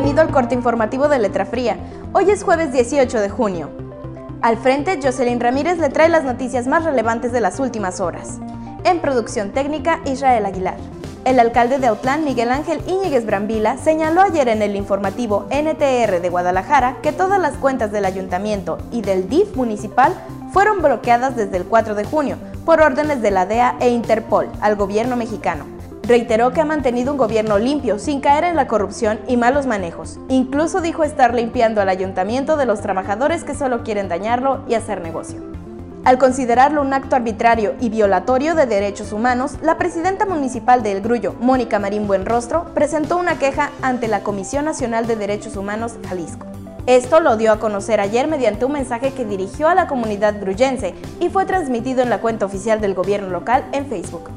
Bienvenido al corte informativo de Letra Fría. Hoy es jueves 18 de junio. Al frente, Jocelyn Ramírez le trae las noticias más relevantes de las últimas horas. En producción técnica, Israel Aguilar. El alcalde de Autlán, Miguel Ángel Íñiguez Brambila, señaló ayer en el informativo NTR de Guadalajara que todas las cuentas del ayuntamiento y del DIF municipal fueron bloqueadas desde el 4 de junio por órdenes de la DEA e Interpol al gobierno mexicano. Reiteró que ha mantenido un gobierno limpio, sin caer en la corrupción y malos manejos. Incluso dijo estar limpiando al ayuntamiento de los trabajadores que solo quieren dañarlo y hacer negocio. Al considerarlo un acto arbitrario y violatorio de derechos humanos, la presidenta municipal de El Grullo, Mónica Marín Buenrostro, presentó una queja ante la Comisión Nacional de Derechos Humanos Jalisco. Esto lo dio a conocer ayer mediante un mensaje que dirigió a la comunidad gruyense y fue transmitido en la cuenta oficial del gobierno local en Facebook.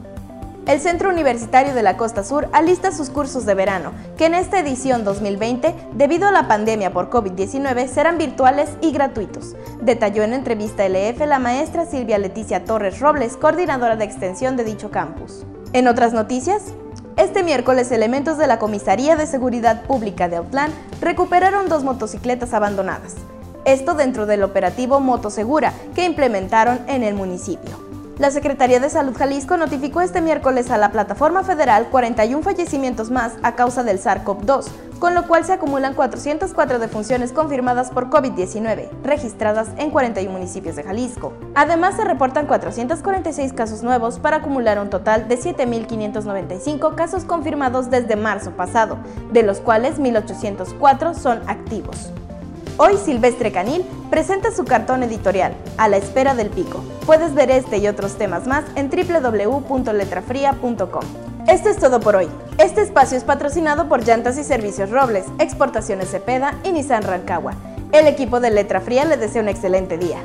El Centro Universitario de la Costa Sur alista sus cursos de verano, que en esta edición 2020, debido a la pandemia por COVID-19, serán virtuales y gratuitos, detalló en entrevista LF la maestra Silvia Leticia Torres Robles, coordinadora de extensión de dicho campus. En otras noticias, este miércoles elementos de la Comisaría de Seguridad Pública de Autlán recuperaron dos motocicletas abandonadas. Esto dentro del operativo Motosegura que implementaron en el municipio. La Secretaría de Salud Jalisco notificó este miércoles a la plataforma federal 41 fallecimientos más a causa del SARS-CoV-2, con lo cual se acumulan 404 defunciones confirmadas por COVID-19, registradas en 41 municipios de Jalisco. Además, se reportan 446 casos nuevos para acumular un total de 7.595 casos confirmados desde marzo pasado, de los cuales 1.804 son activos. Hoy Silvestre Canil presenta su cartón editorial, A la espera del pico. Puedes ver este y otros temas más en www.letrafría.com. Esto es todo por hoy. Este espacio es patrocinado por Llantas y Servicios Robles, Exportaciones Cepeda y Nissan Rancagua. El equipo de Letra Fría le desea un excelente día.